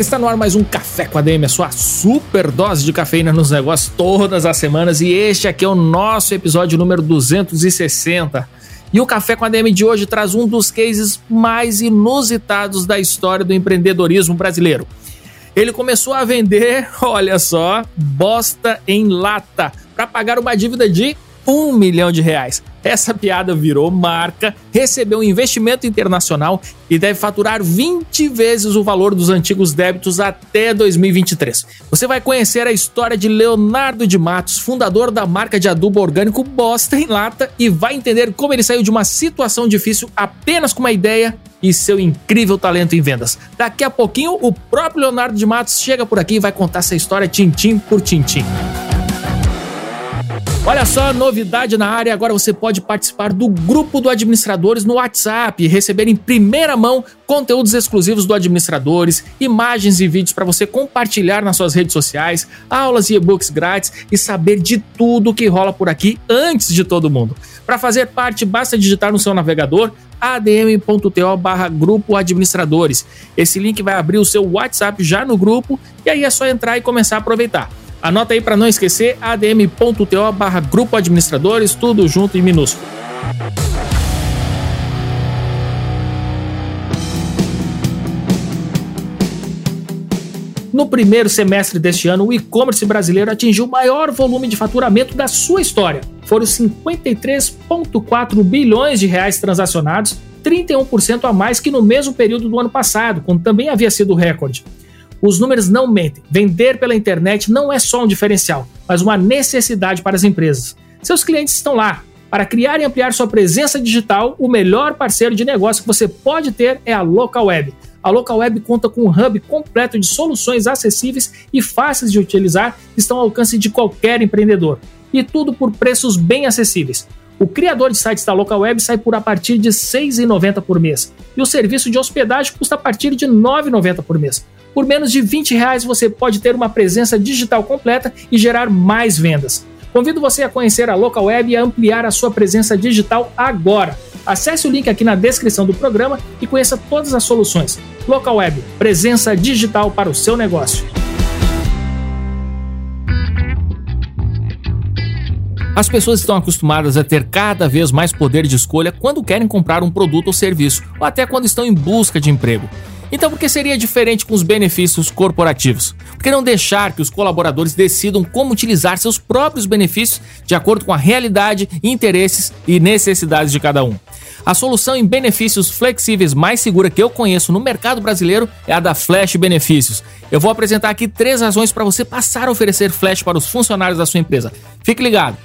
está no ar mais um Café com a DM, a sua super dose de cafeína nos negócios todas as semanas e este aqui é o nosso episódio número 260. E o Café com a DM de hoje traz um dos cases mais inusitados da história do empreendedorismo brasileiro. Ele começou a vender, olha só, bosta em lata para pagar uma dívida de um milhão de reais. Essa piada virou marca, recebeu um investimento internacional e deve faturar 20 vezes o valor dos antigos débitos até 2023. Você vai conhecer a história de Leonardo de Matos, fundador da marca de adubo orgânico Bosta em Lata, e vai entender como ele saiu de uma situação difícil apenas com uma ideia e seu incrível talento em vendas. Daqui a pouquinho, o próprio Leonardo de Matos chega por aqui e vai contar essa história tintim por tintim. Olha só, novidade na área, agora você pode participar do grupo do Administradores no WhatsApp e receber em primeira mão conteúdos exclusivos do Administradores, imagens e vídeos para você compartilhar nas suas redes sociais, aulas e e-books grátis e saber de tudo que rola por aqui antes de todo mundo. Para fazer parte, basta digitar no seu navegador adm.to barra grupo administradores. Esse link vai abrir o seu WhatsApp já no grupo e aí é só entrar e começar a aproveitar. Anota aí para não esquecer adm.to barra grupo administradores, tudo junto em minúsculo. No primeiro semestre deste ano, o e-commerce brasileiro atingiu o maior volume de faturamento da sua história. Foram 53,4 bilhões de reais transacionados, 31% a mais que no mesmo período do ano passado, quando também havia sido recorde. Os números não mentem. Vender pela internet não é só um diferencial, mas uma necessidade para as empresas. Seus clientes estão lá. Para criar e ampliar sua presença digital, o melhor parceiro de negócio que você pode ter é a Local Web. A Local Web conta com um hub completo de soluções acessíveis e fáceis de utilizar, que estão ao alcance de qualquer empreendedor. E tudo por preços bem acessíveis. O criador de sites da Local Web sai por a partir de R$ 6,90 por mês. E o serviço de hospedagem custa a partir de R$ 9,90 por mês. Por menos de 20 reais você pode ter uma presença digital completa e gerar mais vendas. Convido você a conhecer a Local Web e a ampliar a sua presença digital agora. Acesse o link aqui na descrição do programa e conheça todas as soluções. Local Web, presença digital para o seu negócio. As pessoas estão acostumadas a ter cada vez mais poder de escolha quando querem comprar um produto ou serviço, ou até quando estão em busca de emprego. Então, por que seria diferente com os benefícios corporativos? Por que não deixar que os colaboradores decidam como utilizar seus próprios benefícios de acordo com a realidade, interesses e necessidades de cada um? A solução em benefícios flexíveis mais segura que eu conheço no mercado brasileiro é a da Flash Benefícios. Eu vou apresentar aqui três razões para você passar a oferecer Flash para os funcionários da sua empresa. Fique ligado!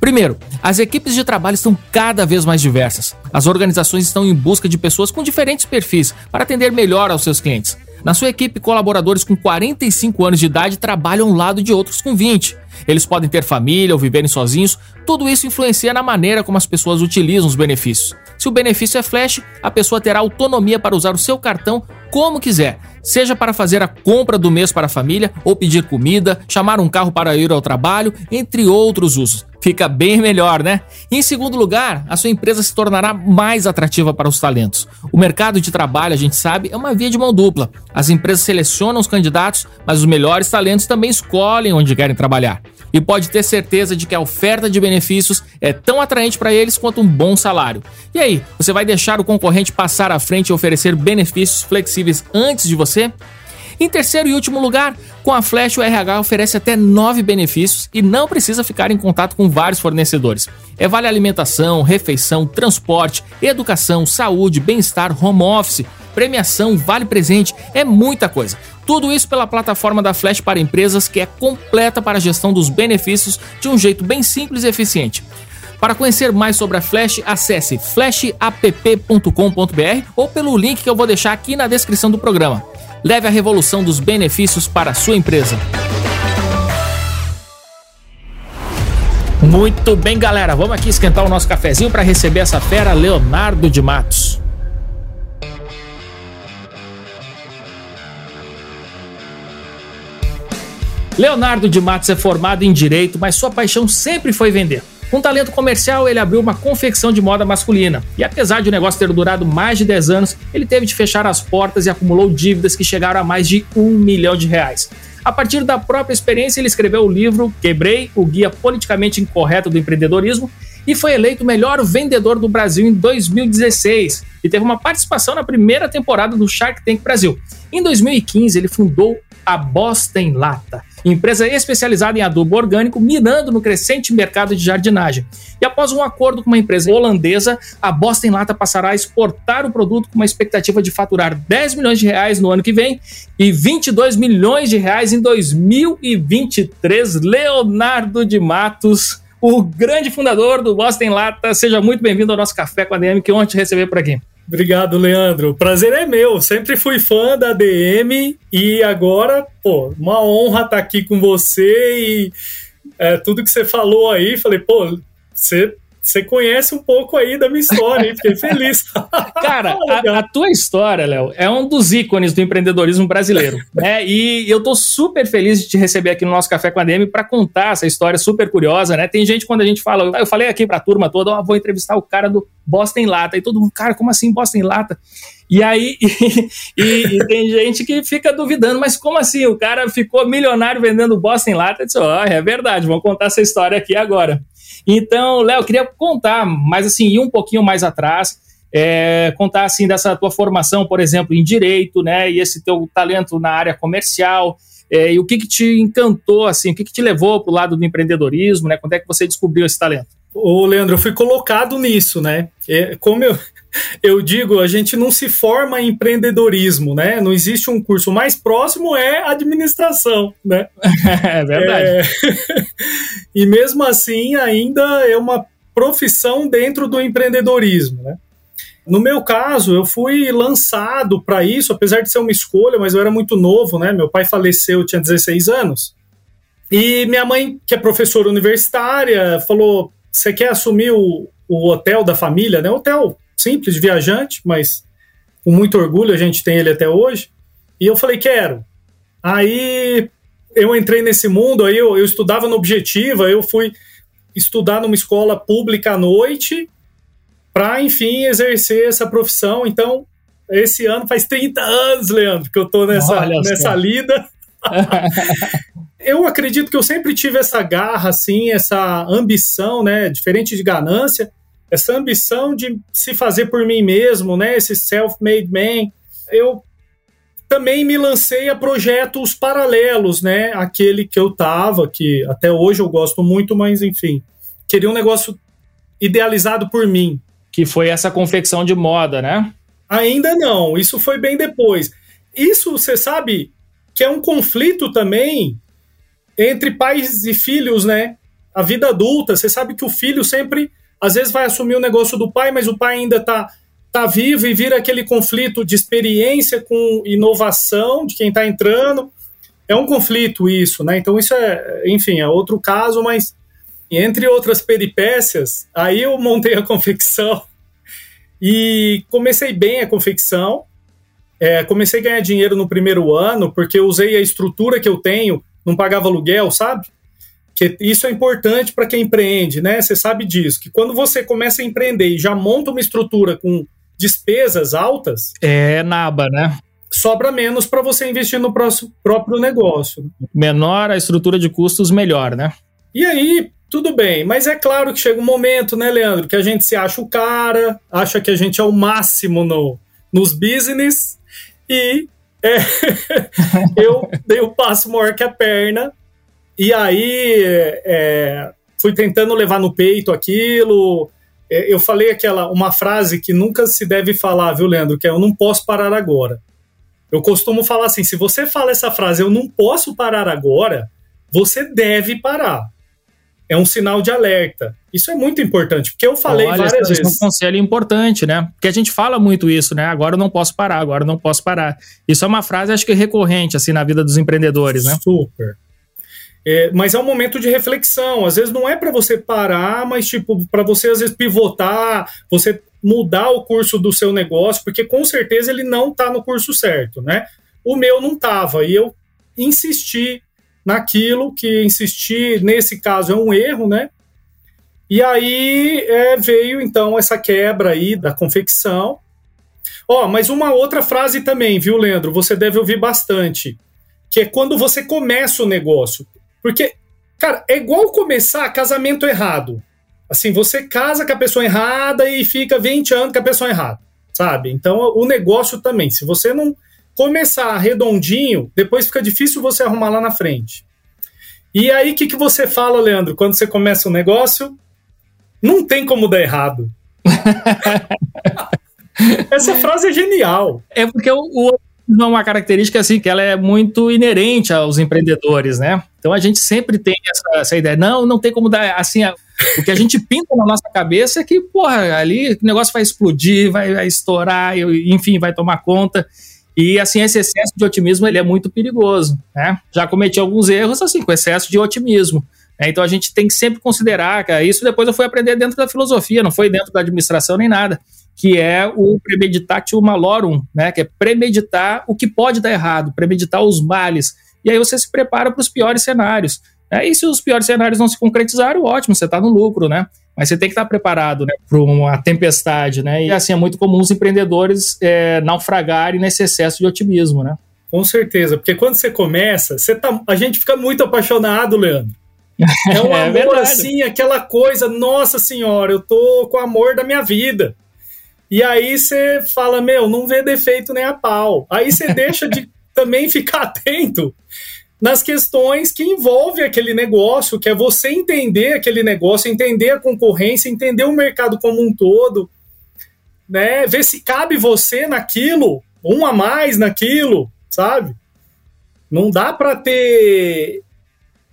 Primeiro, as equipes de trabalho estão cada vez mais diversas. As organizações estão em busca de pessoas com diferentes perfis para atender melhor aos seus clientes. Na sua equipe, colaboradores com 45 anos de idade trabalham ao lado de outros com 20. Eles podem ter família ou viverem sozinhos, tudo isso influencia na maneira como as pessoas utilizam os benefícios. Se o benefício é flash, a pessoa terá autonomia para usar o seu cartão como quiser, seja para fazer a compra do mês para a família, ou pedir comida, chamar um carro para ir ao trabalho, entre outros usos. Fica bem melhor, né? E em segundo lugar, a sua empresa se tornará mais atrativa para os talentos. O mercado de trabalho, a gente sabe, é uma via de mão dupla. As empresas selecionam os candidatos, mas os melhores talentos também escolhem onde querem trabalhar e pode ter certeza de que a oferta de benefícios é tão atraente para eles quanto um bom salário. E aí, você vai deixar o concorrente passar à frente e oferecer benefícios flexíveis antes de você? Em terceiro e último lugar, com a Flash, o RH oferece até nove benefícios e não precisa ficar em contato com vários fornecedores. É vale alimentação, refeição, transporte, educação, saúde, bem-estar, home office, premiação, vale presente, é muita coisa. Tudo isso pela plataforma da Flash para empresas que é completa para a gestão dos benefícios de um jeito bem simples e eficiente. Para conhecer mais sobre a Flash, acesse flashapp.com.br ou pelo link que eu vou deixar aqui na descrição do programa. Leve a revolução dos benefícios para a sua empresa. Muito bem, galera. Vamos aqui esquentar o nosso cafezinho para receber essa fera, Leonardo de Matos. Leonardo de Matos é formado em direito, mas sua paixão sempre foi vender. Com talento comercial, ele abriu uma confecção de moda masculina. E apesar de o negócio ter durado mais de 10 anos, ele teve de fechar as portas e acumulou dívidas que chegaram a mais de um milhão de reais. A partir da própria experiência, ele escreveu o livro Quebrei, o guia politicamente incorreto do empreendedorismo, e foi eleito o melhor vendedor do Brasil em 2016 e teve uma participação na primeira temporada do Shark Tank Brasil. Em 2015, ele fundou a Bosta em Lata, empresa especializada em adubo orgânico, mirando no crescente mercado de jardinagem. E após um acordo com uma empresa holandesa, a Bosta em Lata passará a exportar o produto com uma expectativa de faturar 10 milhões de reais no ano que vem e 22 milhões de reais em 2023. Leonardo de Matos, o grande fundador do Bosta em Lata, seja muito bem-vindo ao nosso Café com a DM, que ontem te receber por aqui. Obrigado, Leandro. Prazer é meu. Sempre fui fã da DM e agora, pô, uma honra estar aqui com você e é, tudo que você falou aí. Falei, pô, você você conhece um pouco aí da minha história, hein? Fiquei feliz. Cara, a, a, tua história, Léo, é um dos ícones do empreendedorismo brasileiro, né? E eu tô super feliz de te receber aqui no nosso Café com a DM para contar essa história super curiosa, né? Tem gente quando a gente fala, eu falei aqui pra turma toda, oh, vou entrevistar o cara do Boston Lata, e todo mundo, cara, como assim Boston Lata? E aí, e, e, e, tem gente que fica duvidando, mas como assim? O cara ficou milionário vendendo Boston Lata? Eu disse, ó, oh, é verdade, vamos contar essa história aqui agora. Então, Léo, queria contar, mas assim, ir um pouquinho mais atrás, é, contar assim dessa tua formação, por exemplo, em direito, né, e esse teu talento na área comercial, é, e o que que te encantou, assim, o que que te levou para o lado do empreendedorismo, né, quando é que você descobriu esse talento? Ô, Leandro, eu fui colocado nisso, né? É, como eu, eu digo, a gente não se forma em empreendedorismo, né? Não existe um curso mais próximo é administração, né? É verdade. É... e mesmo assim, ainda é uma profissão dentro do empreendedorismo, né? No meu caso, eu fui lançado para isso, apesar de ser uma escolha, mas eu era muito novo, né? Meu pai faleceu, eu tinha 16 anos. E minha mãe, que é professora universitária, falou: você quer assumir o, o hotel da família, né? Hotel simples, viajante, mas com muito orgulho a gente tem ele até hoje. E eu falei, quero. Aí eu entrei nesse mundo, aí eu, eu estudava no Objetiva, eu fui estudar numa escola pública à noite para, enfim, exercer essa profissão. Então, esse ano faz 30 anos, Leandro, que eu tô nessa, nessa lida. eu acredito que eu sempre tive essa garra, assim, essa ambição, né? Diferente de ganância, essa ambição de se fazer por mim mesmo, né? Esse self-made man. Eu também me lancei a projetos paralelos, né? Aquele que eu tava, que até hoje eu gosto muito, mas enfim, queria um negócio idealizado por mim. Que foi essa confecção de moda, né? Ainda não, isso foi bem depois. Isso, você sabe, que é um conflito também entre pais e filhos, né? A vida adulta, você sabe que o filho sempre, às vezes, vai assumir o negócio do pai, mas o pai ainda tá, tá vivo e vira aquele conflito de experiência com inovação de quem tá entrando. É um conflito isso, né? Então, isso é, enfim, é outro caso, mas entre outras peripécias, aí eu montei a confecção e comecei bem a confecção. É, comecei a ganhar dinheiro no primeiro ano, porque usei a estrutura que eu tenho não pagava aluguel, sabe? Que isso é importante para quem empreende, né? Você sabe disso, que quando você começa a empreender e já monta uma estrutura com despesas altas, é naba, né? Sobra menos para você investir no próximo, próprio negócio. Menor a estrutura de custos, melhor, né? E aí, tudo bem, mas é claro que chega um momento, né, Leandro, que a gente se acha o cara, acha que a gente é o máximo no, nos business e é, eu dei o um passo maior que a perna, e aí é, fui tentando levar no peito aquilo. É, eu falei aquela uma frase que nunca se deve falar, viu, Leandro? Que é eu não posso parar agora. Eu costumo falar assim: se você fala essa frase, eu não posso parar agora, você deve parar. é um sinal de alerta. Isso é muito importante, porque eu falei Olha, várias vezes. É um conselho importante, né? Porque a gente fala muito isso, né? Agora eu não posso parar, agora eu não posso parar. Isso é uma frase, acho que recorrente, assim, na vida dos empreendedores, né? Super. É, mas é um momento de reflexão. Às vezes não é para você parar, mas tipo para você às vezes pivotar, você mudar o curso do seu negócio, porque com certeza ele não está no curso certo, né? O meu não estava e eu insisti naquilo que insistir nesse caso é um erro, né? E aí é, veio então essa quebra aí da confecção. Ó, oh, mas uma outra frase também, viu, Leandro? Você deve ouvir bastante, que é quando você começa o negócio. Porque, cara, é igual começar casamento errado. Assim, você casa com a pessoa errada e fica 20 anos com a pessoa errada, sabe? Então, o negócio também. Se você não começar redondinho, depois fica difícil você arrumar lá na frente. E aí, o que, que você fala, Leandro, quando você começa um negócio? Não tem como dar errado. Essa frase é genial. É porque o, o é uma característica assim que ela é muito inerente aos empreendedores, né? Então a gente sempre tem essa, essa ideia, não, não tem como dar assim, o que a gente pinta na nossa cabeça é que, porra, ali o negócio vai explodir, vai, vai estourar, enfim, vai tomar conta. E assim, esse excesso de otimismo ele é muito perigoso, né? Já cometi alguns erros assim com excesso de otimismo. Né? Então a gente tem que sempre considerar, que isso depois eu fui aprender dentro da filosofia, não foi dentro da administração nem nada que é o premeditatio malorum, né, que é premeditar o que pode dar errado, premeditar os males. E aí você se prepara para os piores cenários. Né? E se os piores cenários não se concretizarem, ótimo, você está no lucro, né? Mas você tem que estar tá preparado né, para uma tempestade, né? E assim, é muito comum os empreendedores é, naufragarem nesse excesso de otimismo, né? Com certeza, porque quando você começa, você tá, a gente fica muito apaixonado, Leandro. É um é amor assim, aquela coisa, nossa senhora, eu tô com o amor da minha vida. E aí você fala, meu, não vê defeito nem a pau. Aí você deixa de também ficar atento nas questões que envolvem aquele negócio, que é você entender aquele negócio, entender a concorrência, entender o mercado como um todo, né? Ver se cabe você naquilo, um a mais naquilo, sabe? Não dá para ter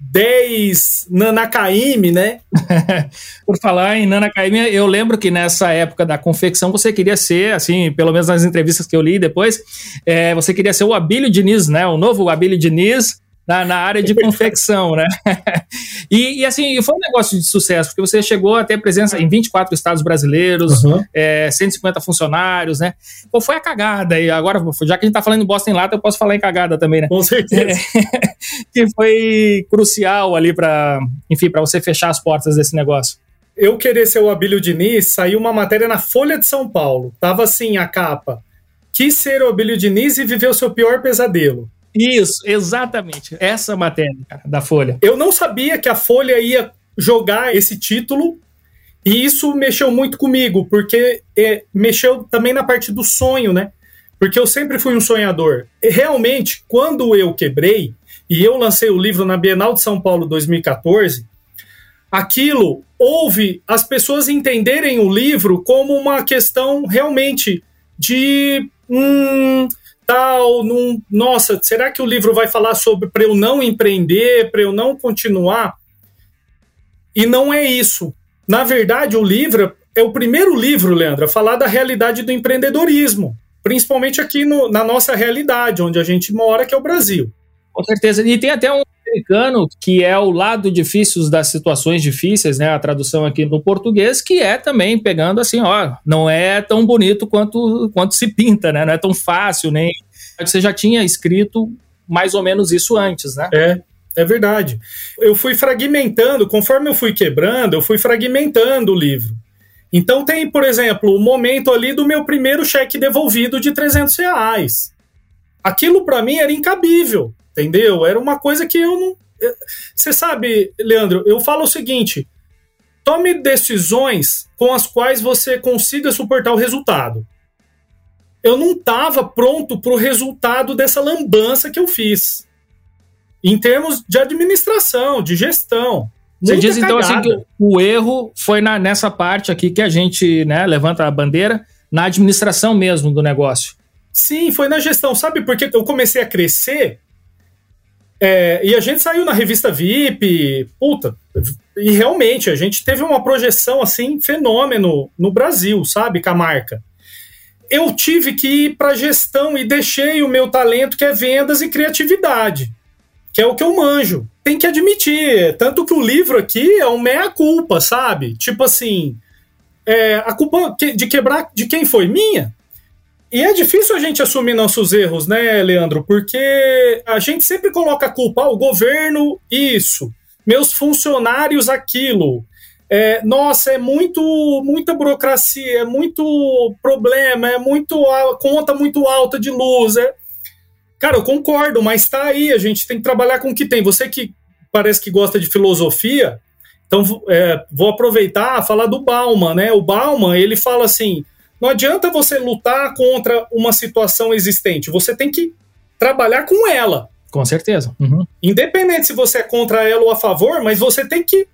10 Nanakaime, né? Por falar em Nanakaime, eu lembro que nessa época da confecção você queria ser, assim, pelo menos nas entrevistas que eu li depois, é, você queria ser o Abílio Diniz, né? O novo Abílio Diniz na, na área de confecção, né? e, e, assim, foi um negócio de sucesso, porque você chegou a ter presença em 24 estados brasileiros, uhum. é, 150 funcionários, né? Qual foi a cagada? E agora, já que a gente tá falando em Boston Lata, eu posso falar em cagada também, né? Com certeza. É, que foi crucial ali para, enfim, para você fechar as portas desse negócio. Eu querer ser o Abílio Diniz, saiu uma matéria na Folha de São Paulo. Tava assim a capa. Quis ser o Abílio Diniz e viver o seu pior pesadelo. Isso, exatamente. Essa matéria cara, da Folha. Eu não sabia que a Folha ia jogar esse título e isso mexeu muito comigo, porque é, mexeu também na parte do sonho, né? Porque eu sempre fui um sonhador. E, realmente, quando eu quebrei e eu lancei o livro na Bienal de São Paulo 2014, aquilo houve as pessoas entenderem o livro como uma questão realmente de. Hum, tal, num, nossa, será que o livro vai falar sobre para eu não empreender, para eu não continuar? E não é isso. Na verdade, o livro é o primeiro livro, Leandro, a falar da realidade do empreendedorismo, principalmente aqui no, na nossa realidade, onde a gente mora, que é o Brasil. Com certeza. E tem até um americano que é o lado difícil das situações difíceis, né? A tradução aqui no português, que é também pegando assim, ó, não é tão bonito quanto, quanto se pinta, né? Não é tão fácil, nem. Você já tinha escrito mais ou menos isso antes, né? É. É verdade. Eu fui fragmentando, conforme eu fui quebrando, eu fui fragmentando o livro. Então tem, por exemplo, o momento ali do meu primeiro cheque devolvido de 300 reais. Aquilo para mim era incabível entendeu? Era uma coisa que eu não. Você sabe, Leandro, eu falo o seguinte: tome decisões com as quais você consiga suportar o resultado. Eu não estava pronto para o resultado dessa lambança que eu fiz. Em termos de administração, de gestão. Você diz então assim que o erro foi na, nessa parte aqui que a gente né, levanta a bandeira, na administração mesmo do negócio. Sim, foi na gestão. Sabe por que eu comecei a crescer É, e a gente saiu na revista VIP, puta, e realmente a gente teve uma projeção assim, fenômeno no Brasil, sabe, com a marca. Eu tive que ir para gestão e deixei o meu talento, que é vendas e criatividade, que é o que eu manjo. Tem que admitir, tanto que o livro aqui é um meia-culpa, sabe? Tipo assim, é, a culpa de quebrar de quem foi? Minha. E é difícil a gente assumir nossos erros, né, Leandro? Porque a gente sempre coloca a culpa ao governo, isso, meus funcionários, aquilo. É, nossa, é muito muita burocracia, é muito problema, é muito conta muito alta de luz. É... Cara, eu concordo, mas tá aí, a gente tem que trabalhar com o que tem. Você que parece que gosta de filosofia, então é, vou aproveitar falar do Bauman, né? O Bauman, ele fala assim: não adianta você lutar contra uma situação existente, você tem que trabalhar com ela. Com certeza. Uhum. Independente se você é contra ela ou a favor, mas você tem que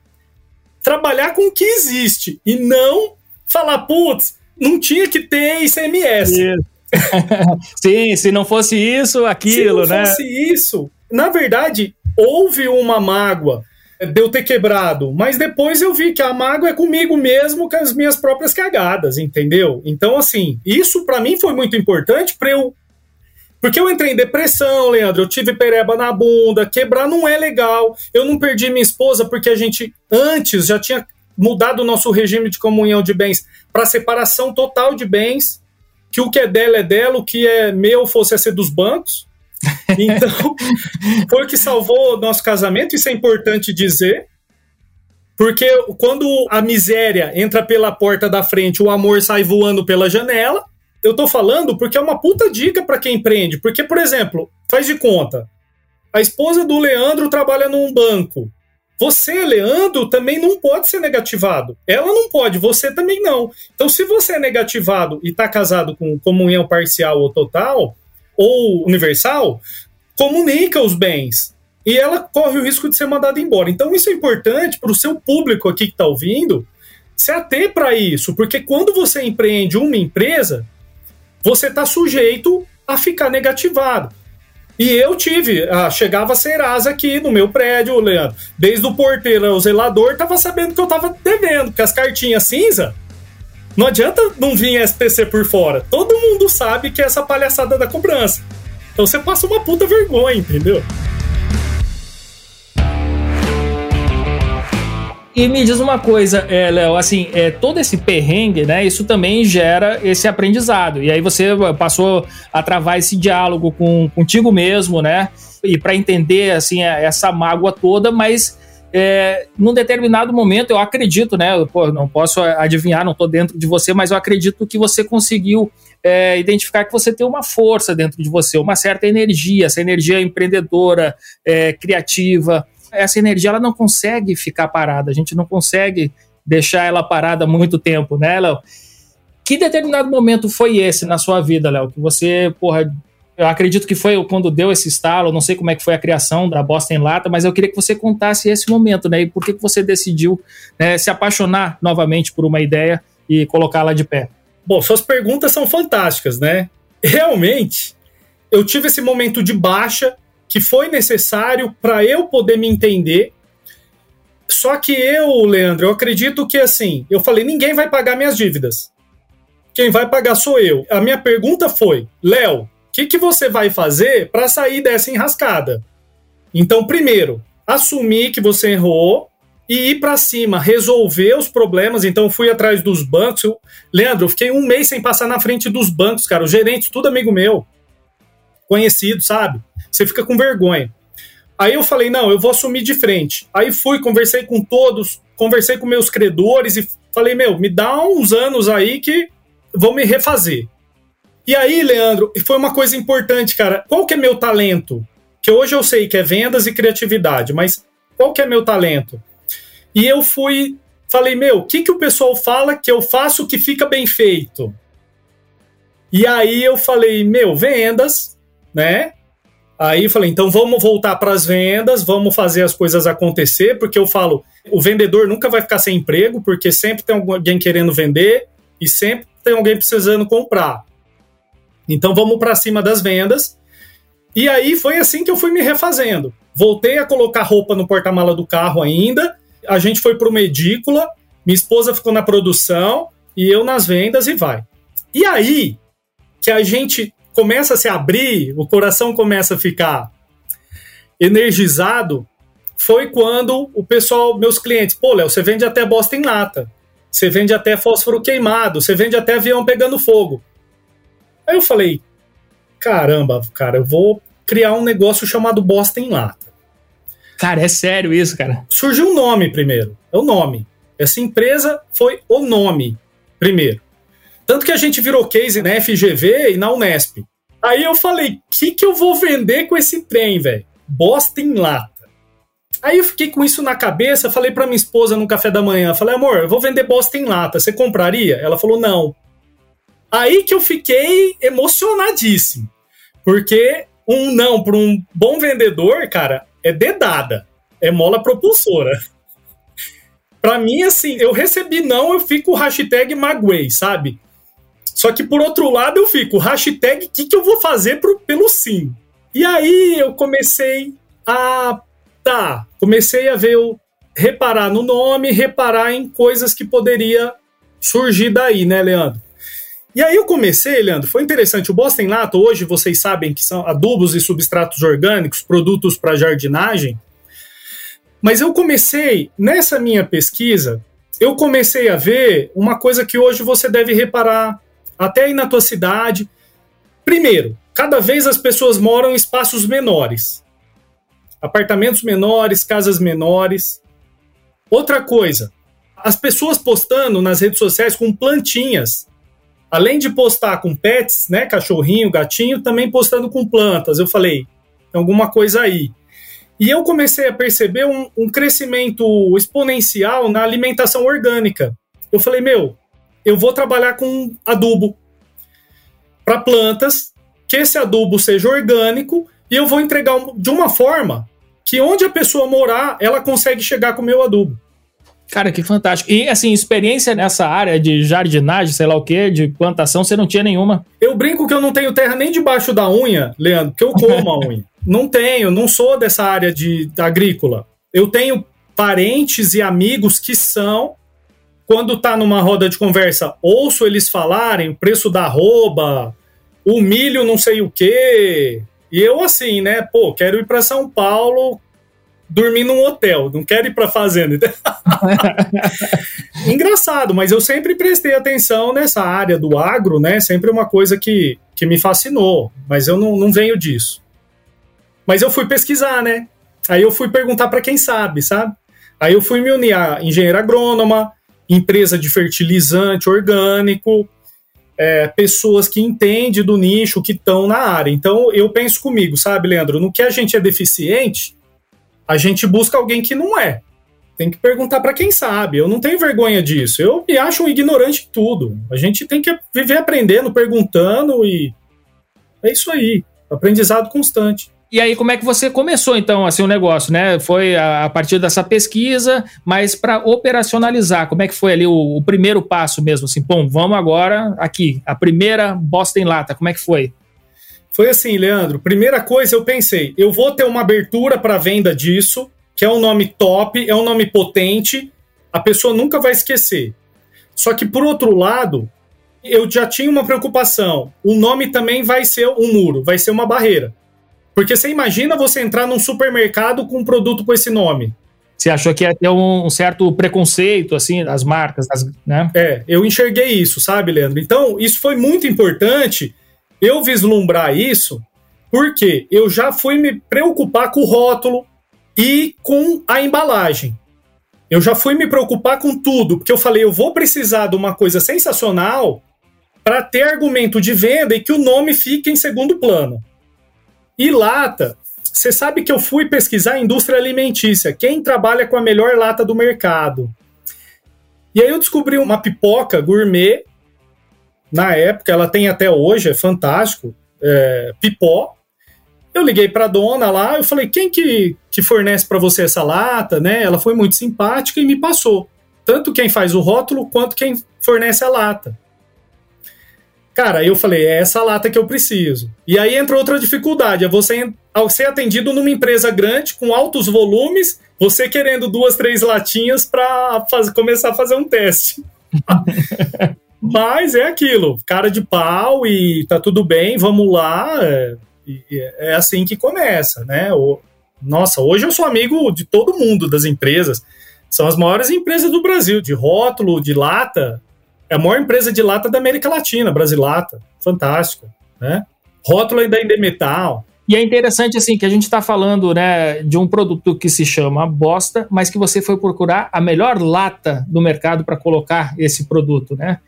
trabalhar com o que existe e não falar, putz, não tinha que ter ICMS. Sim, se não fosse isso, aquilo, né? Se não né? fosse isso, na verdade, houve uma mágoa de eu ter quebrado. Mas depois eu vi que a mágoa é comigo mesmo, com as minhas próprias cagadas, entendeu? Então, assim, isso para mim foi muito importante para eu. Porque eu entrei em depressão, Leandro, eu tive pereba na bunda, quebrar não é legal. Eu não perdi minha esposa porque a gente antes já tinha mudado o nosso regime de comunhão de bens para separação total de bens, que o que é dela é dela, o que é meu fosse a ser dos bancos. Então, foi o que salvou o nosso casamento, isso é importante dizer. Porque quando a miséria entra pela porta da frente, o amor sai voando pela janela. Eu tô falando porque é uma puta dica para quem empreende. Porque, por exemplo, faz de conta. A esposa do Leandro trabalha num banco. Você, Leandro, também não pode ser negativado. Ela não pode, você também não. Então, se você é negativado e está casado com comunhão parcial ou total, ou universal, comunica os bens. E ela corre o risco de ser mandada embora. Então, isso é importante para o seu público aqui que está ouvindo se ater para isso, porque quando você empreende uma empresa, você está sujeito a ficar negativado. E eu tive, ah, chegava a Serasa aqui no meu prédio, Leandro. Desde o porteiro ao zelador, tava sabendo que eu tava devendo, porque as cartinhas cinza não adianta não vir SPC por fora. Todo mundo sabe que é essa palhaçada da cobrança. Então você passa uma puta vergonha, entendeu? E me diz uma coisa, é, Léo, assim, é, todo esse perrengue, né? Isso também gera esse aprendizado. E aí você passou a travar esse diálogo com, contigo mesmo, né? E para entender, assim, essa mágoa toda, mas é, num determinado momento, eu acredito, né? Pô, não posso adivinhar, não estou dentro de você, mas eu acredito que você conseguiu é, identificar que você tem uma força dentro de você, uma certa energia, essa energia empreendedora, é, criativa. Essa energia ela não consegue ficar parada, a gente não consegue deixar ela parada muito tempo, né, Léo? Que determinado momento foi esse na sua vida, Léo? Que você, porra, eu acredito que foi quando deu esse estalo, não sei como é que foi a criação da Bosta em Lata, mas eu queria que você contasse esse momento, né? E por que, você decidiu né, se apaixonar novamente por uma ideia e colocá-la de pé? Bom, suas perguntas são fantásticas, né? Realmente, eu tive esse momento de baixa que foi necessário para eu poder me entender. Só que eu, Leandro, eu acredito que assim, eu falei, ninguém vai pagar minhas dívidas. Quem vai pagar sou eu. A minha pergunta foi, Léo, que, que você vai fazer para sair dessa enrascada? Então, primeiro, assumir que você errou e ir para cima, resolver os problemas. Então, fui atrás dos bancos. Eu, Leandro, eu fiquei um mês sem passar na frente dos bancos, cara. O gerente, tudo amigo meu, conhecido, sabe? Você fica com vergonha. Aí eu falei, não, eu vou assumir de frente. Aí fui, conversei com todos, conversei com meus credores e falei, meu, me dá uns anos aí que vou me refazer. E aí, Leandro, foi uma coisa importante, cara. Qual que é meu talento? Que hoje eu sei que é vendas e criatividade, mas qual que é meu talento? E eu fui, falei, meu, o que, que o pessoal fala que eu faço que fica bem feito? E aí eu falei, meu, vendas, né? Aí falei, então vamos voltar para as vendas, vamos fazer as coisas acontecer, porque eu falo, o vendedor nunca vai ficar sem emprego, porque sempre tem alguém querendo vender e sempre tem alguém precisando comprar. Então vamos para cima das vendas. E aí foi assim que eu fui me refazendo. voltei a colocar roupa no porta-mala do carro ainda. A gente foi para uma edícula, minha esposa ficou na produção e eu nas vendas e vai. E aí que a gente começa a se abrir, o coração começa a ficar energizado, foi quando o pessoal, meus clientes, pô, Léo, você vende até bosta em lata, você vende até fósforo queimado, você vende até avião pegando fogo. Aí eu falei, caramba, cara, eu vou criar um negócio chamado bosta em lata. Cara, é sério isso, cara? Surgiu um nome primeiro, é o nome. Essa empresa foi o nome primeiro. Tanto que a gente virou case na FGV e na Unesp. Aí eu falei, o que, que eu vou vender com esse trem, velho? Bosta em lata. Aí eu fiquei com isso na cabeça, falei para minha esposa no café da manhã, falei, amor, eu vou vender bosta em lata, você compraria? Ela falou, não. Aí que eu fiquei emocionadíssimo, porque um não para um bom vendedor, cara, é dedada, é mola propulsora. para mim, assim, eu recebi não, eu fico hashtag maguei, sabe? Só que por outro lado eu fico, hashtag, o que, que eu vou fazer pro, pelo sim? E aí eu comecei a tá, comecei a ver o reparar no nome, reparar em coisas que poderia surgir daí, né, Leandro? E aí eu comecei, Leandro, foi interessante. O Boston Lato, hoje vocês sabem que são adubos e substratos orgânicos, produtos para jardinagem. Mas eu comecei, nessa minha pesquisa, eu comecei a ver uma coisa que hoje você deve reparar, até aí na tua cidade. Primeiro, cada vez as pessoas moram em espaços menores apartamentos menores, casas menores. Outra coisa, as pessoas postando nas redes sociais com plantinhas. Além de postar com pets, né, cachorrinho, gatinho, também postando com plantas. Eu falei, alguma coisa aí. E eu comecei a perceber um, um crescimento exponencial na alimentação orgânica. Eu falei, meu, eu vou trabalhar com adubo para plantas, que esse adubo seja orgânico e eu vou entregar de uma forma que onde a pessoa morar, ela consegue chegar com o meu adubo. Cara, que fantástico. E assim, experiência nessa área de jardinagem, sei lá o que, de plantação, você não tinha nenhuma? Eu brinco que eu não tenho terra nem debaixo da unha, Leandro, que eu como a unha. Não tenho, não sou dessa área de agrícola. Eu tenho parentes e amigos que são, quando tá numa roda de conversa, ouço eles falarem o preço da arroba, o milho não sei o quê, e eu, assim, né, pô, quero ir para São Paulo dormir num hotel, não quero ir para fazenda. Engraçado, mas eu sempre prestei atenção nessa área do agro, né? Sempre uma coisa que, que me fascinou, mas eu não, não venho disso. Mas eu fui pesquisar, né? Aí eu fui perguntar para quem sabe, sabe? Aí eu fui me unir a engenheiro agrônoma, empresa de fertilizante orgânico, é, pessoas que entendem do nicho, que estão na área. Então, eu penso comigo, sabe, Leandro? No que a gente é deficiente, a gente busca alguém que não é. Tem que perguntar para quem sabe. Eu não tenho vergonha disso. Eu me acho um ignorante em tudo. A gente tem que viver aprendendo, perguntando e. É isso aí. Aprendizado constante. E aí, como é que você começou, então, assim, o negócio, né? Foi a, a partir dessa pesquisa, mas para operacionalizar, como é que foi ali o, o, primeiro passo mesmo? Assim, bom, vamos agora aqui, a primeira bosta em lata, como é que foi? Foi assim, Leandro. Primeira coisa, eu pensei, eu vou ter uma abertura para venda disso, que é um nome top, é um nome potente, a pessoa nunca vai esquecer. Só que, por outro lado, eu já tinha uma preocupação. O nome também vai ser um muro, vai ser uma barreira. Porque você imagina você entrar num supermercado com um produto com esse nome. Você achou que ia ter um certo preconceito, assim, das marcas, das, né? É, eu enxerguei isso, sabe, Leandro? Então, isso foi muito importante eu vislumbrar isso, porque eu já fui me preocupar com o rótulo e com a embalagem. Eu já fui me preocupar com tudo, porque eu falei, eu vou precisar de uma coisa sensacional para ter argumento de venda e que o nome fique em segundo plano. E lata, você sabe que eu fui pesquisar a indústria alimentícia, quem trabalha com a melhor lata do mercado. E aí eu descobri uma pipoca gourmet, na época, ela tem até hoje, é fantástico, é, pipó. Eu liguei para a dona lá, eu falei, quem que, que fornece para você essa lata, né? Ela foi muito simpática e me passou. Tanto quem faz o rótulo, quanto quem fornece a lata. Cara, eu falei, é essa lata que eu preciso. E aí entra outra dificuldade, é você ao ser atendido numa empresa grande, com altos volumes, você querendo duas, três latinhas para começar a fazer um teste. Mas é aquilo, cara de pau e tá tudo bem, vamos lá. É, é assim que começa, né? O, nossa, hoje eu sou amigo de todo mundo das empresas. São as maiores empresas do Brasil, de rótulo, de lata. É a maior empresa de lata da América Latina, Brasilata. Fantástica, né? Rótulo ainda é Metal. E é interessante assim que a gente está falando, né, de um produto que se chama bosta, mas que você foi procurar a melhor lata do mercado para colocar esse produto, né?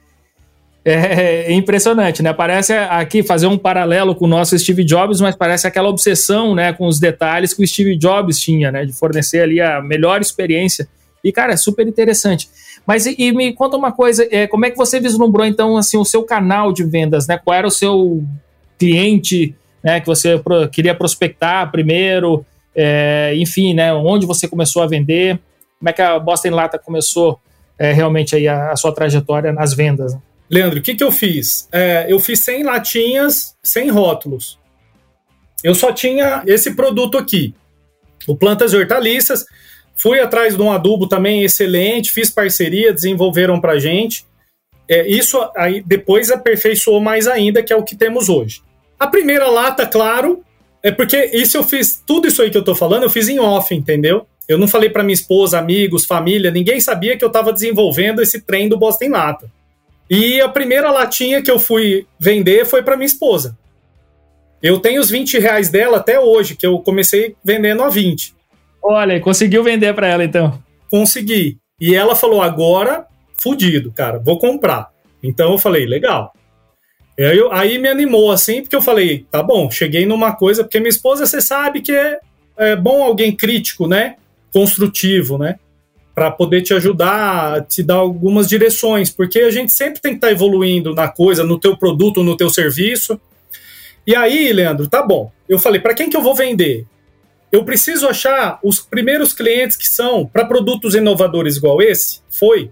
É, é impressionante, né? Parece aqui fazer um paralelo com o nosso Steve Jobs, mas parece aquela obsessão, né, com os detalhes que o Steve Jobs tinha, né, de fornecer ali a melhor experiência. E cara, é super interessante. Mas e, e me conta uma coisa, é, como é que você vislumbrou então assim o seu canal de vendas, né? Qual era o seu cliente né, que você pro, queria prospectar primeiro, é, enfim, né, onde você começou a vender, como é que a Boston Lata começou é, realmente aí a, a, sua trajetória nas vendas? Leandro, o que, que eu fiz? É, eu fiz 100 latinhas, 100 rótulos. Eu só tinha esse produto aqui, o Plantas e Hortaliças. Fui atrás de um adubo também excelente, fiz parceria, desenvolveram para gente. É, isso aí depois aperfeiçoou mais ainda, que é o que temos hoje. A primeira lata, claro, é porque isso eu fiz, tudo isso aí que eu tô falando, eu fiz em off, entendeu? Eu não falei para minha esposa, amigos, família, ninguém sabia que eu estava desenvolvendo esse trem do Boston Lata. E a primeira latinha que eu fui vender foi para minha esposa. Eu tenho os 20 reais dela até hoje, que eu comecei vendendo a 20. Olha, conseguiu vender para ela então? Consegui. E ela falou: agora, fudido, cara, vou comprar. Então eu falei: legal. Eu, aí me animou assim, porque eu falei, tá bom, cheguei numa coisa, porque minha esposa, você sabe que é, é bom alguém crítico, né? Construtivo, né? Para poder te ajudar, te dar algumas direções, porque a gente sempre tem que estar tá evoluindo na coisa, no teu produto, no teu serviço. E aí, Leandro, tá bom. Eu falei, para quem que eu vou vender? Eu preciso achar os primeiros clientes que são para produtos inovadores igual esse? Foi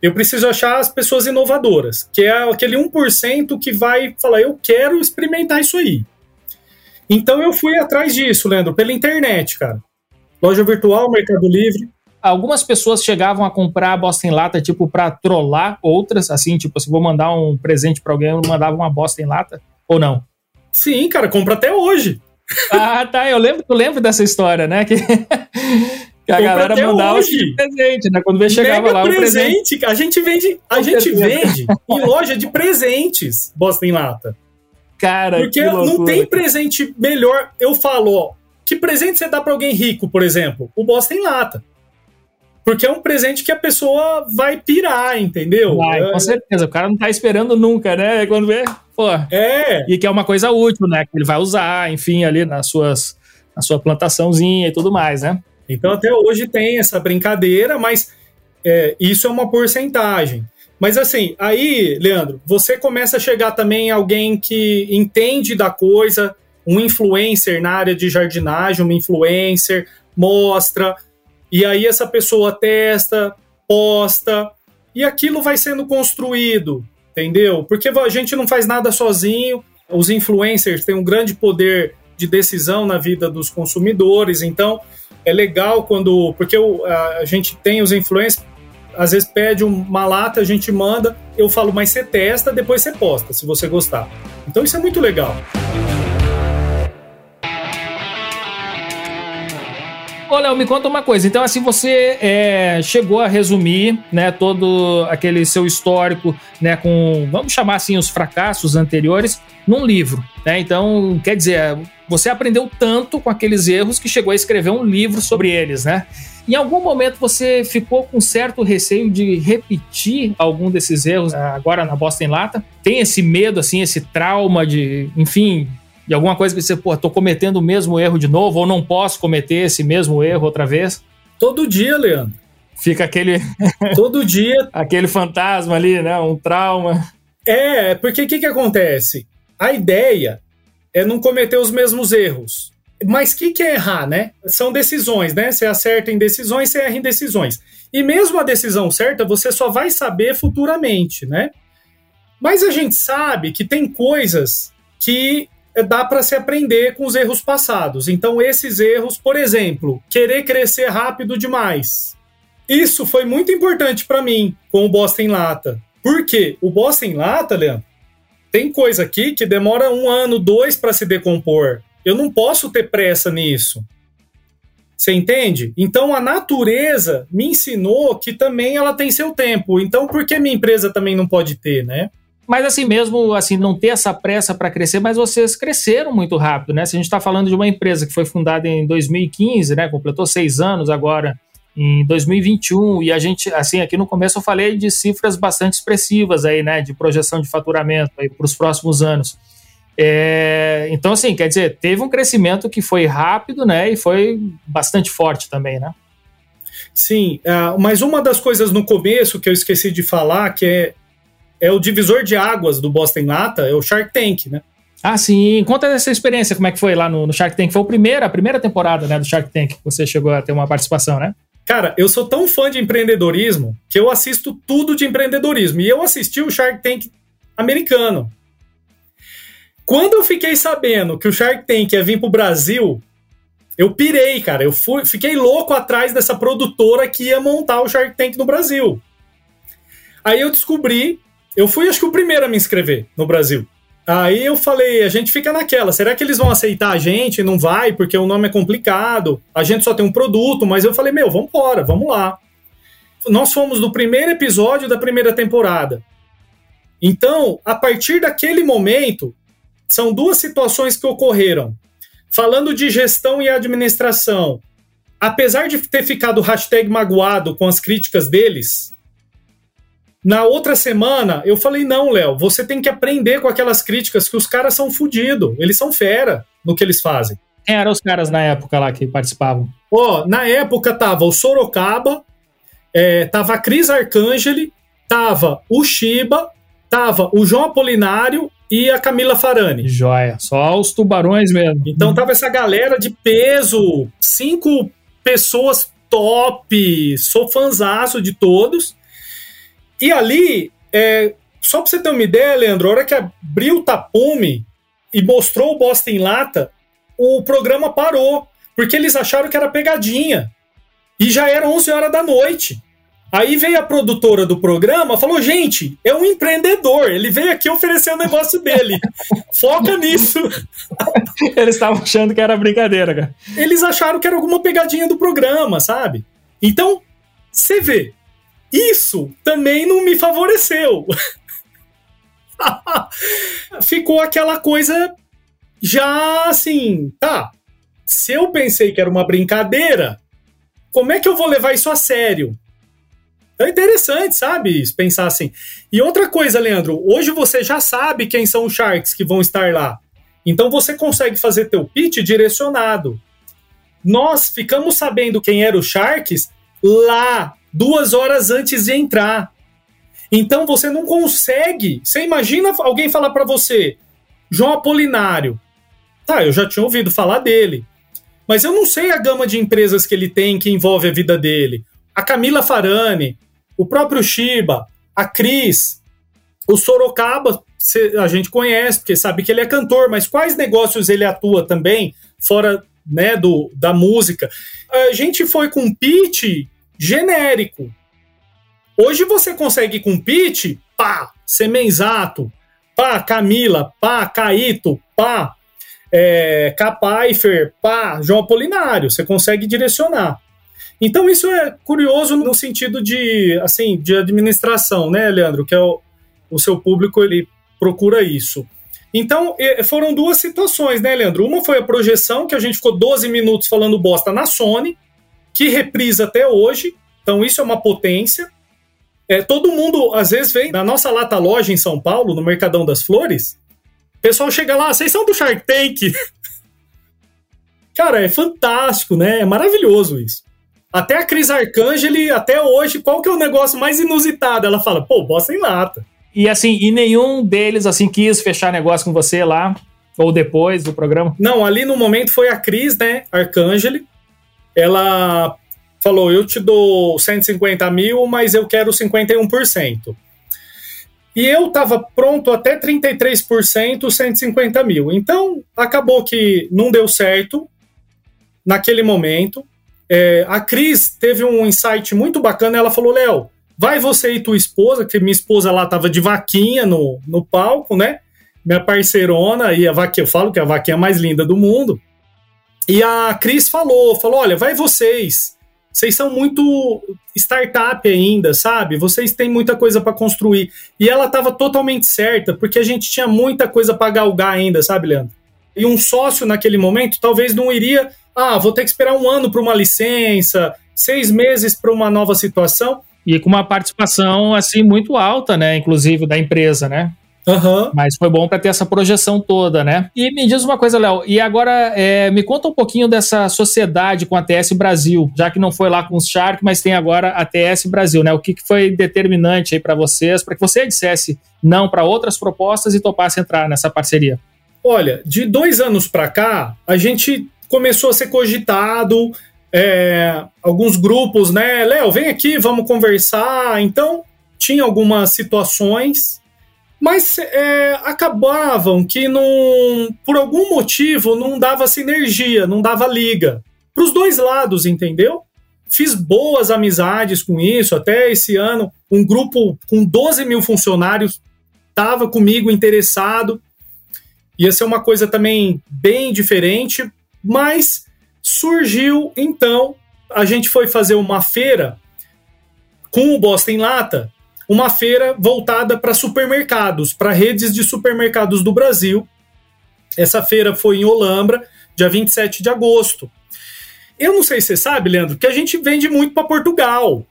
eu preciso achar as pessoas inovadoras, que é aquele 1% que vai falar, eu quero experimentar isso aí. Então eu fui atrás disso, Leandro, pela internet, cara. Loja virtual, Mercado Livre. Algumas pessoas chegavam a comprar a bosta em lata, tipo, para trollar outras, assim, tipo, se vou mandar um presente para alguém, eu mandava uma bosta em lata, ou não? Sim, cara, compra até hoje. Ah, tá, eu lembro, eu lembro dessa história, né? Que que a galera mandava hoje. presente, né? Quando chegava Mega lá o presente. A gente vende, a gente vende em loja de presentes bosta em lata. Cara, porque não tem presente melhor. Eu falo, ó, que presente você dá para alguém rico, por exemplo? O bosta em lata. Porque é um presente que a pessoa vai pirar, entendeu? Vai, é... com certeza. O cara não tá esperando nunca, né? Quando vê, pô. É. E que é uma coisa útil, né? Que ele vai usar, enfim, ali nas suas, na sua plantaçãozinha e tudo mais, né? Então até hoje tem essa brincadeira, mas é, isso é uma porcentagem. Mas assim, aí, Leandro, você começa a chegar também alguém que entende da coisa, um influencer na área de jardinagem, uma influencer, mostra, e aí essa pessoa testa, posta, e aquilo vai sendo construído, entendeu? Porque a gente não faz nada sozinho, os influencers têm um grande poder de decisão na vida dos consumidores, então é legal quando. Porque a gente tem os influencers, às vezes pede uma lata, a gente manda, eu falo, mas você testa, depois você posta, se você gostar. Então isso é muito legal. Ô, Léo, me conta uma coisa. Então, assim, você é, chegou a resumir, né, todo aquele seu histórico, né, com, vamos chamar assim, os fracassos anteriores, num livro, né? Então, quer dizer, você aprendeu tanto com aqueles erros que chegou a escrever um livro sobre eles, né? Em algum momento você ficou com certo receio de repetir algum desses erros agora na Bosta em Lata? Tem esse medo, assim, esse trauma de, enfim, de alguma coisa que você, pô, tô cometendo o mesmo erro de novo ou não posso cometer esse mesmo erro outra vez? Todo dia, Leandro. Fica aquele. Todo dia. aquele fantasma ali, né? Um trauma. É, porque o que, que acontece? A ideia é não cometer os mesmos erros. Mas o que, que é errar, né? São decisões, né? Você acerta em decisões, você erra em decisões. E mesmo a decisão certa, você só vai saber futuramente, né? Mas a gente sabe que tem coisas que é, dá para se aprender com os erros passados. Então, esses erros, por exemplo, querer crescer rápido demais. Isso foi muito importante para mim com o Bosta em Lata. Por quê? O Bosta em Lata, Leandro, tem coisa aqui que demora um ano, dois para se decompor. Eu não posso ter pressa nisso. Você entende? Então a natureza me ensinou que também ela tem seu tempo. Então por que minha empresa também não pode ter, né? Mas assim mesmo, assim não ter essa pressa para crescer, mas vocês cresceram muito rápido, né? Se a gente está falando de uma empresa que foi fundada em 2015, né? Completou seis anos agora em 2021 e a gente, assim, aqui no começo eu falei de cifras bastante expressivas aí, né? De projeção de faturamento aí para os próximos anos. É, então, assim, quer dizer, teve um crescimento que foi rápido, né? E foi bastante forte também, né? Sim, uh, mas uma das coisas no começo que eu esqueci de falar, que é, é o divisor de águas do Boston Lata, é o Shark Tank, né? Ah, sim. Conta essa experiência, como é que foi lá no, no Shark Tank. Foi a primeira, a primeira temporada né, do Shark Tank que você chegou a ter uma participação, né? Cara, eu sou tão fã de empreendedorismo que eu assisto tudo de empreendedorismo. E eu assisti o Shark Tank americano. Quando eu fiquei sabendo que o Shark Tank ia vir pro Brasil, eu pirei, cara. Eu fui, fiquei louco atrás dessa produtora que ia montar o Shark Tank no Brasil. Aí eu descobri, eu fui acho que o primeiro a me inscrever no Brasil. Aí eu falei, a gente fica naquela, será que eles vão aceitar a gente? Não vai, porque o nome é complicado, a gente só tem um produto, mas eu falei, meu, vamos embora, vamos lá. Nós fomos no primeiro episódio da primeira temporada. Então, a partir daquele momento, são duas situações que ocorreram. Falando de gestão e administração, apesar de ter ficado hashtag magoado com as críticas deles, na outra semana eu falei: não, Léo, você tem que aprender com aquelas críticas que os caras são fodidos, eles são fera no que eles fazem. Quem eram os caras na época lá que participavam? Ó, oh, na época tava o Sorocaba, é, tava a Cris Arcangeli, tava o Shiba, tava o João Apolinário e a Camila Farani. Joia, só os tubarões mesmo. Então tava essa galera de peso, cinco pessoas top, sou fanzaço de todos. E ali, é, só pra você ter uma ideia, Leandro, a hora que abriu o tapume e mostrou o Bosta em lata, o programa parou, porque eles acharam que era pegadinha. E já eram 11 horas da noite. Aí veio a produtora do programa, falou: gente, é um empreendedor, ele veio aqui oferecer o negócio dele. Foca nisso. Eles estavam achando que era brincadeira, cara. Eles acharam que era alguma pegadinha do programa, sabe? Então, você vê, isso também não me favoreceu. Ficou aquela coisa já assim, tá. Se eu pensei que era uma brincadeira, como é que eu vou levar isso a sério? É interessante, sabe? Pensar assim. E outra coisa, Leandro, hoje você já sabe quem são os Sharks que vão estar lá. Então você consegue fazer teu pitch direcionado. Nós ficamos sabendo quem eram os Sharks lá, duas horas antes de entrar. Então você não consegue. Você imagina alguém falar para você, João Apolinário. Tá, eu já tinha ouvido falar dele. Mas eu não sei a gama de empresas que ele tem que envolve a vida dele. A Camila Farani, o próprio Shiba, a Cris, o Sorocaba, a gente conhece, porque sabe que ele é cantor, mas quais negócios ele atua também, fora né, do, da música? A gente foi com pitch genérico. Hoje você consegue com pitch, pá, Semenzato, pá, Camila, pá, Caíto, pá, é, Capaifer, pá, João Apolinário. Você consegue direcionar. Então isso é curioso no sentido de, assim, de administração, né, Leandro? Que é o, o seu público ele procura isso. Então, foram duas situações, né, Leandro? Uma foi a projeção, que a gente ficou 12 minutos falando bosta na Sony, que reprisa até hoje. Então, isso é uma potência. É, todo mundo, às vezes, vem na nossa lata loja em São Paulo, no Mercadão das Flores. O pessoal chega lá, vocês são do Shark Tank? Cara, é fantástico, né? É maravilhoso isso. Até a Cris Arcangeli, até hoje, qual que é o negócio mais inusitado? Ela fala, pô, bosta em lata. E assim, e nenhum deles assim quis fechar negócio com você lá ou depois do programa? Não, ali no momento foi a Cris, né, Arcangeli. Ela falou, eu te dou 150 mil, mas eu quero 51%. E eu estava pronto até 33%, 150 mil. Então, acabou que não deu certo naquele momento. É, a Cris teve um insight muito bacana. Ela falou: Léo, vai você e tua esposa, que minha esposa lá estava de vaquinha no, no palco, né? Minha parceirona, e a vaquinha, eu falo que é a vaquinha mais linda do mundo. E a Cris falou: falou, olha, vai vocês vocês são muito startup ainda, sabe? Vocês têm muita coisa para construir. E ela estava totalmente certa, porque a gente tinha muita coisa para galgar ainda, sabe, Leandro? E um sócio naquele momento talvez não iria, ah, vou ter que esperar um ano para uma licença, seis meses para uma nova situação. E com uma participação assim muito alta, né, inclusive da empresa, né? Uhum. Mas foi bom para ter essa projeção toda, né? E me diz uma coisa, Léo, e agora é, me conta um pouquinho dessa sociedade com a TS Brasil, já que não foi lá com os Shark, mas tem agora a TS Brasil, né? O que, que foi determinante aí para vocês, para que você dissesse não para outras propostas e topasse entrar nessa parceria? Olha, de dois anos para cá, a gente começou a ser cogitado, é, alguns grupos, né? Léo, vem aqui, vamos conversar. Então, tinha algumas situações mas é, acabavam que não, por algum motivo não dava sinergia, não dava liga. Para os dois lados, entendeu? Fiz boas amizades com isso. Até esse ano, um grupo com 12 mil funcionários estava comigo interessado. Ia ser uma coisa também bem diferente, mas surgiu então. A gente foi fazer uma feira com o Boston Lata uma feira voltada para supermercados, para redes de supermercados do Brasil. Essa feira foi em Olambra, dia 27 de agosto. Eu não sei se você sabe, Leandro, que a gente vende muito para Portugal.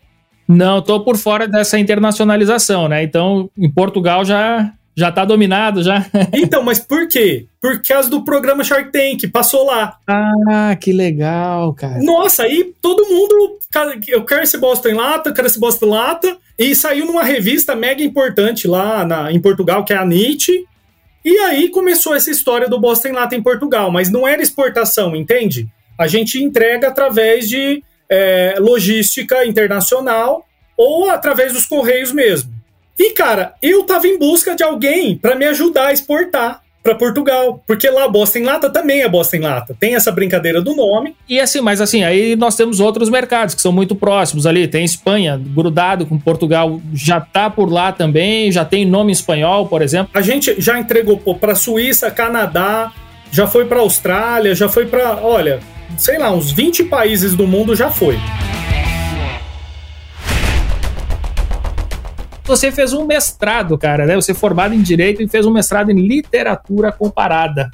Não, tô por fora dessa internacionalização, né? Então, em Portugal já já tá dominado já. então, mas por quê? Por causa do programa Shark Tank, passou lá. Ah, que legal, cara. Nossa, aí todo mundo, eu quero esse bosta em lata, eu quero esse bosta em lata, e saiu numa revista mega importante lá na, em Portugal, que é a Nietzsche, e aí começou essa história do bosta em lata em Portugal, mas não era exportação, entende? A gente entrega através de é, logística internacional ou através dos correios mesmo. E, cara, eu tava em busca de alguém para me ajudar a exportar para Portugal, porque lá bosta em lata também é bosta em lata. Tem essa brincadeira do nome. E assim, mas assim, aí nós temos outros mercados que são muito próximos ali. Tem Espanha, grudado com Portugal, já tá por lá também, já tem nome espanhol, por exemplo. A gente já entregou para Suíça, Canadá, já foi para Austrália, já foi para, olha, sei lá, uns 20 países do mundo já foi. Você fez um mestrado, cara, né? Você é formado em Direito e fez um mestrado em Literatura Comparada.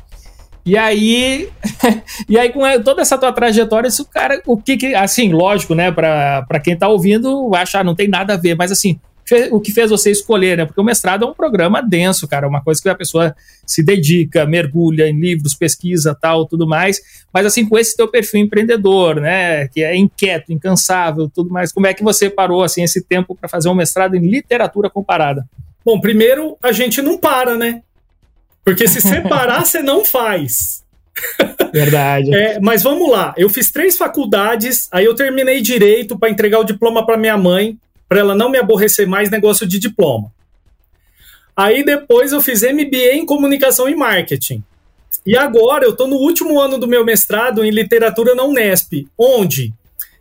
E aí, e aí com toda essa tua trajetória, isso, cara, o que que, assim, lógico, né, para quem tá ouvindo, achar não tem nada a ver, mas assim, o que fez você escolher, né? Porque o mestrado é um programa denso, cara, uma coisa que a pessoa se dedica, mergulha em livros, pesquisa, tal, tudo mais. Mas assim, com esse teu perfil empreendedor, né, que é inquieto, incansável, tudo mais, como é que você parou assim esse tempo para fazer um mestrado em literatura comparada? Bom, primeiro a gente não para, né? Porque se separar, você não faz. Verdade. É, mas vamos lá. Eu fiz três faculdades, aí eu terminei direito para entregar o diploma para minha mãe para ela não me aborrecer mais negócio de diploma. Aí depois eu fiz MBA em comunicação e marketing. E agora eu estou no último ano do meu mestrado em literatura na Unesp, onde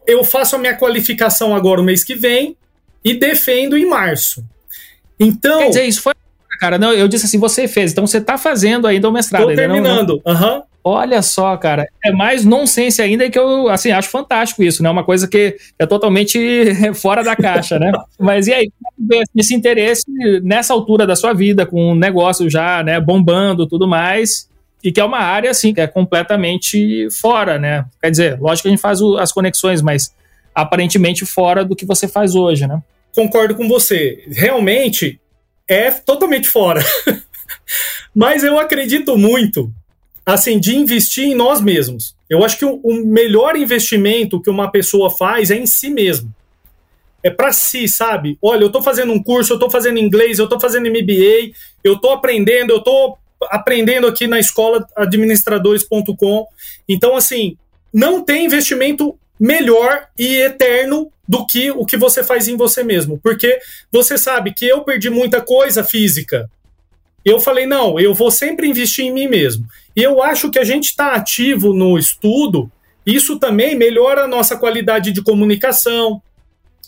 eu faço a minha qualificação agora o mês que vem e defendo em março. Então. Quer dizer, isso foi. Cara, não, eu disse assim, você fez, então você está fazendo ainda o mestrado. Estou terminando, aham. Uhum. Olha só, cara, é mais nonsense ainda que eu, assim, acho fantástico isso, né? Uma coisa que é totalmente fora da caixa, né? Mas e aí, é esse interesse nessa altura da sua vida, com um negócio já, né, bombando tudo mais, e que é uma área, assim, que é completamente fora, né? Quer dizer, lógico que a gente faz o, as conexões, mas aparentemente fora do que você faz hoje, né? Concordo com você. Realmente é totalmente fora. mas eu acredito muito assim, de investir em nós mesmos. Eu acho que o, o melhor investimento que uma pessoa faz é em si mesmo. É para si, sabe? Olha, eu estou fazendo um curso, eu estou fazendo inglês, eu estou fazendo MBA, eu estou aprendendo, eu estou aprendendo aqui na escola administradores.com. Então, assim, não tem investimento melhor e eterno do que o que você faz em você mesmo. Porque você sabe que eu perdi muita coisa física. Eu falei, não, eu vou sempre investir em mim mesmo. E eu acho que a gente está ativo no estudo, isso também melhora a nossa qualidade de comunicação,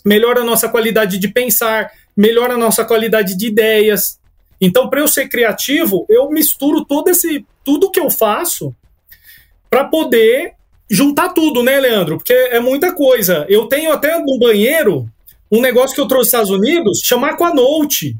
melhora a nossa qualidade de pensar, melhora a nossa qualidade de ideias. Então, para eu ser criativo, eu misturo todo esse tudo que eu faço para poder juntar tudo, né, Leandro? Porque é muita coisa. Eu tenho até no banheiro um negócio que eu trouxe dos Estados Unidos, chamar Aquanote.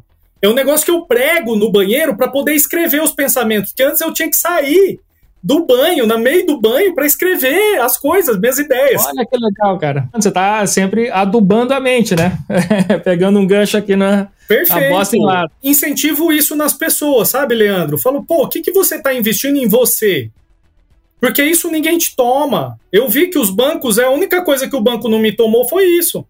É um negócio que eu prego no banheiro para poder escrever os pensamentos. Porque antes eu tinha que sair do banho, no meio do banho, para escrever as coisas, minhas ideias. Olha que legal, cara. Você tá sempre adubando a mente, né? Pegando um gancho aqui na, Perfeito. na bosta em lado. Incentivo isso nas pessoas, sabe, Leandro? Falo, pô, o que, que você tá investindo em você? Porque isso ninguém te toma. Eu vi que os bancos, é a única coisa que o banco não me tomou foi isso.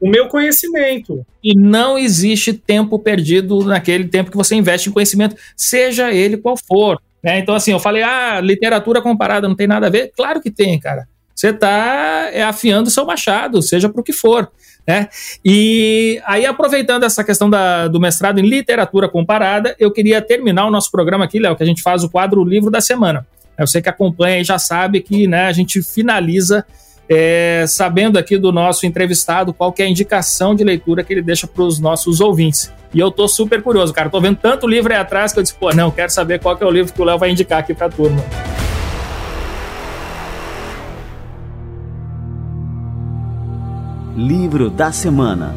O meu conhecimento. E não existe tempo perdido naquele tempo que você investe em conhecimento, seja ele qual for. Né? Então, assim, eu falei, ah, literatura comparada não tem nada a ver. Claro que tem, cara. Você está é, afiando o seu machado, seja para o que for. Né? E aí, aproveitando essa questão da, do mestrado em literatura comparada, eu queria terminar o nosso programa aqui, Léo, que a gente faz o quadro Livro da Semana. Você que acompanha e já sabe que né, a gente finaliza é, sabendo aqui do nosso entrevistado qual é a indicação de leitura que ele deixa para os nossos ouvintes. E eu tô super curioso, cara. Tô vendo tanto livro aí atrás que eu disse, pô, não, quero saber qual é o livro que o Léo vai indicar aqui para a turma. Livro da semana.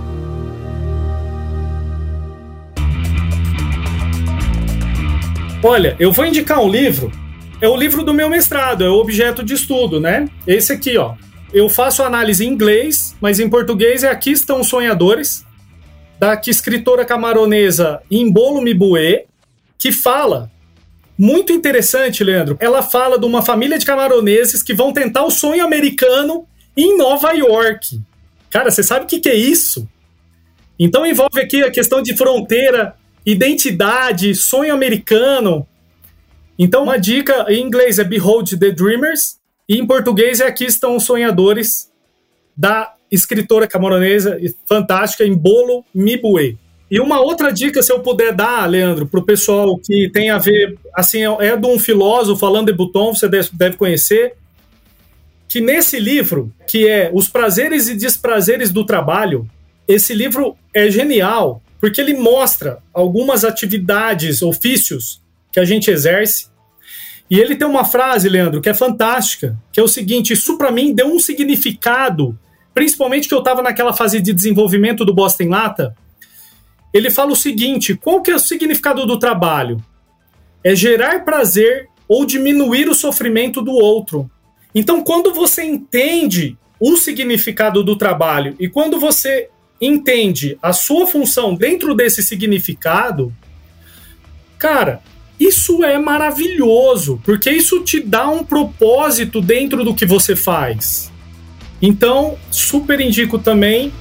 Olha, eu vou indicar um livro é o livro do meu mestrado, é o objeto de estudo, né? Esse aqui, ó. Eu faço análise em inglês, mas em português é Aqui Estão Sonhadores, da escritora camaronesa Imbolo Mibue, que fala, muito interessante, Leandro, ela fala de uma família de camaroneses que vão tentar o sonho americano em Nova York. Cara, você sabe o que, que é isso? Então envolve aqui a questão de fronteira, identidade, sonho americano, então, uma dica em inglês é Behold the Dreamers, e em português é Aqui estão os sonhadores, da escritora camaronesa fantástica Embolo Mibue. E uma outra dica, se eu puder dar, Leandro, para o pessoal que tem a ver, assim, é de um filósofo, Alain de Botton, você deve conhecer, que nesse livro, que é Os Prazeres e Desprazeres do Trabalho, esse livro é genial, porque ele mostra algumas atividades, ofícios que a gente exerce e ele tem uma frase, Leandro, que é fantástica, que é o seguinte: isso para mim deu um significado, principalmente que eu estava naquela fase de desenvolvimento do Boston Lata. Ele fala o seguinte: qual que é o significado do trabalho? É gerar prazer ou diminuir o sofrimento do outro. Então, quando você entende o significado do trabalho e quando você entende a sua função dentro desse significado, cara, isso é maravilhoso, porque isso te dá um propósito dentro do que você faz. Então, super indico também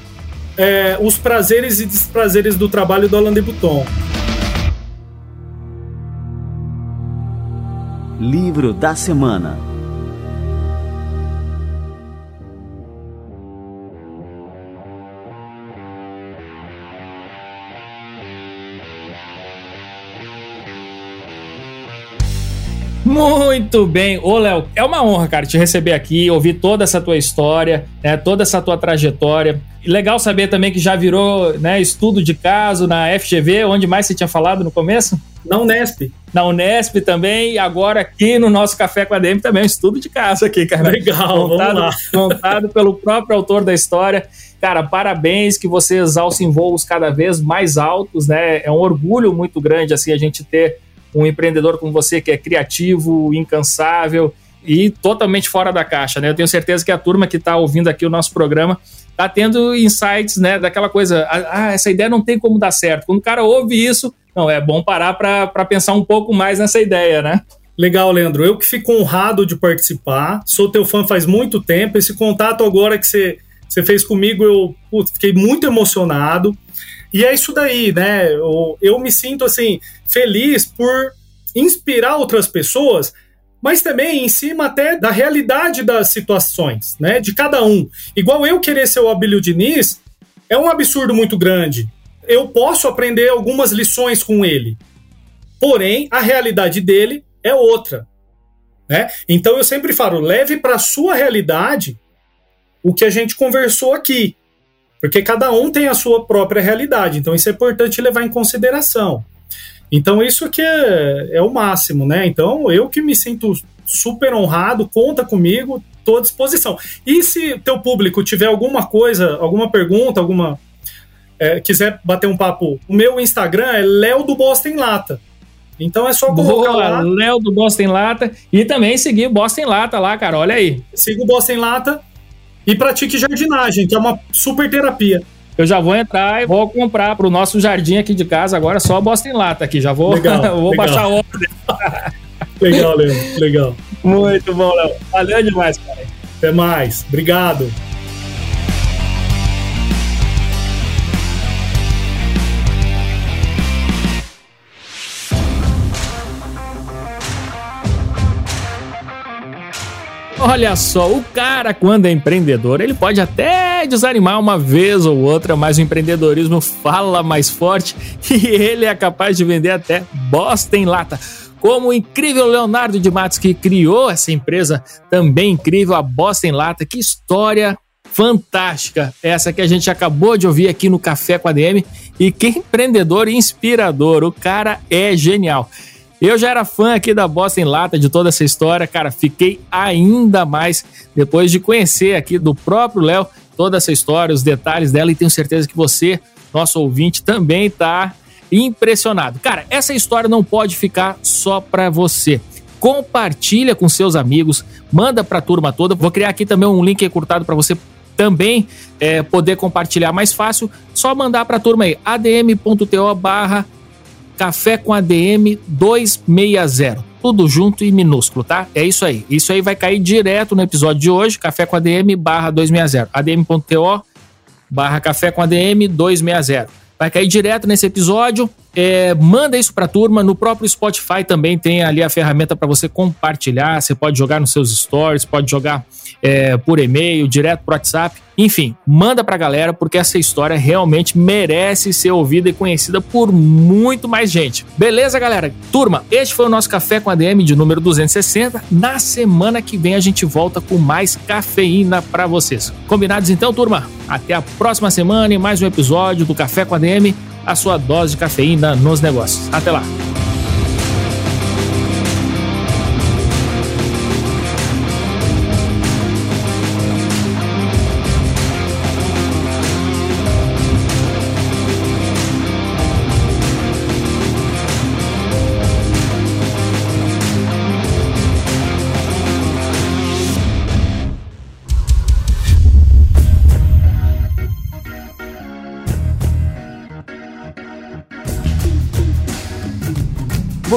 é, os prazeres e desprazeres do trabalho do Alain de. Livro da semana. Muito bem. Ô, Léo, é uma honra, cara, te receber aqui, ouvir toda essa tua história, né, toda essa tua trajetória. Legal saber também que já virou né, estudo de caso na FGV, onde mais você tinha falado no começo? Na Unesp. Na Unesp também, e agora aqui no nosso Café com a DM também, um estudo de caso aqui, cara. Legal, montado. Montado pelo próprio autor da história. Cara, parabéns que você exalça em voos cada vez mais altos, né? É um orgulho muito grande, assim, a gente ter um empreendedor como você que é criativo, incansável e totalmente fora da caixa, né? Eu tenho certeza que a turma que está ouvindo aqui o nosso programa está tendo insights, né? Daquela coisa, ah, essa ideia não tem como dar certo. Quando o cara ouve isso, não, é bom parar para pensar um pouco mais nessa ideia, né? Legal, Leandro. Eu que fico honrado de participar. Sou teu fã faz muito tempo. Esse contato agora que você, você fez comigo, eu putz, fiquei muito emocionado. E é isso daí, né? Eu, eu me sinto assim feliz por inspirar outras pessoas mas também em cima até da realidade das situações, né, de cada um. Igual eu querer ser o Abílio Diniz, é um absurdo muito grande. Eu posso aprender algumas lições com ele, porém a realidade dele é outra, né? Então eu sempre falo, leve para sua realidade o que a gente conversou aqui, porque cada um tem a sua própria realidade. Então isso é importante levar em consideração. Então isso que é, é o máximo, né? Então eu que me sinto super honrado, conta comigo, estou à disposição. E se teu público tiver alguma coisa, alguma pergunta, alguma é, quiser bater um papo, o meu Instagram é Léo do Boston Lata. Então é só colocar Boa, lá. Léo do Boston Lata. E também seguir Boston Lata lá, cara. Olha aí. Siga o Boston Lata e pratique jardinagem, que é uma super terapia. Eu já vou entrar e vou comprar para o nosso jardim aqui de casa agora só Boston Lata aqui. Já vou, legal, vou legal. baixar a ordem. legal, Léo. Legal. Muito bom, Léo. Valeu demais, cara. Até mais. Obrigado. Olha só, o cara, quando é empreendedor, ele pode até desanimar uma vez ou outra, mas o empreendedorismo fala mais forte e ele é capaz de vender até bosta em lata. Como o incrível Leonardo de Matos, que criou essa empresa também incrível, a Bosta em Lata. Que história fantástica essa que a gente acabou de ouvir aqui no Café com a DM. E que empreendedor inspirador, o cara é genial. Eu já era fã aqui da Bosta em Lata, de toda essa história, cara. Fiquei ainda mais depois de conhecer aqui do próprio Léo toda essa história, os detalhes dela, e tenho certeza que você, nosso ouvinte, também tá impressionado. Cara, essa história não pode ficar só para você. Compartilha com seus amigos, manda para a turma toda. Vou criar aqui também um link encurtado para você também é, poder compartilhar mais fácil. Só mandar para a turma aí, adm.to barra Café com ADM 260. Tudo junto e minúsculo, tá? É isso aí. Isso aí vai cair direto no episódio de hoje, Café com ADM barra 260. adm.to barra Café com ADM 260. Vai cair direto nesse episódio. É, manda isso para a turma. No próprio Spotify também tem ali a ferramenta para você compartilhar. Você pode jogar nos seus stories, pode jogar é, por e-mail, direto pro WhatsApp. Enfim, manda pra galera porque essa história realmente merece ser ouvida e conhecida por muito mais gente. Beleza, galera? Turma, este foi o nosso Café com a DM de número 260. Na semana que vem a gente volta com mais cafeína para vocês. Combinados então, turma? Até a próxima semana e mais um episódio do Café com a DM, a sua dose de cafeína nos negócios. Até lá.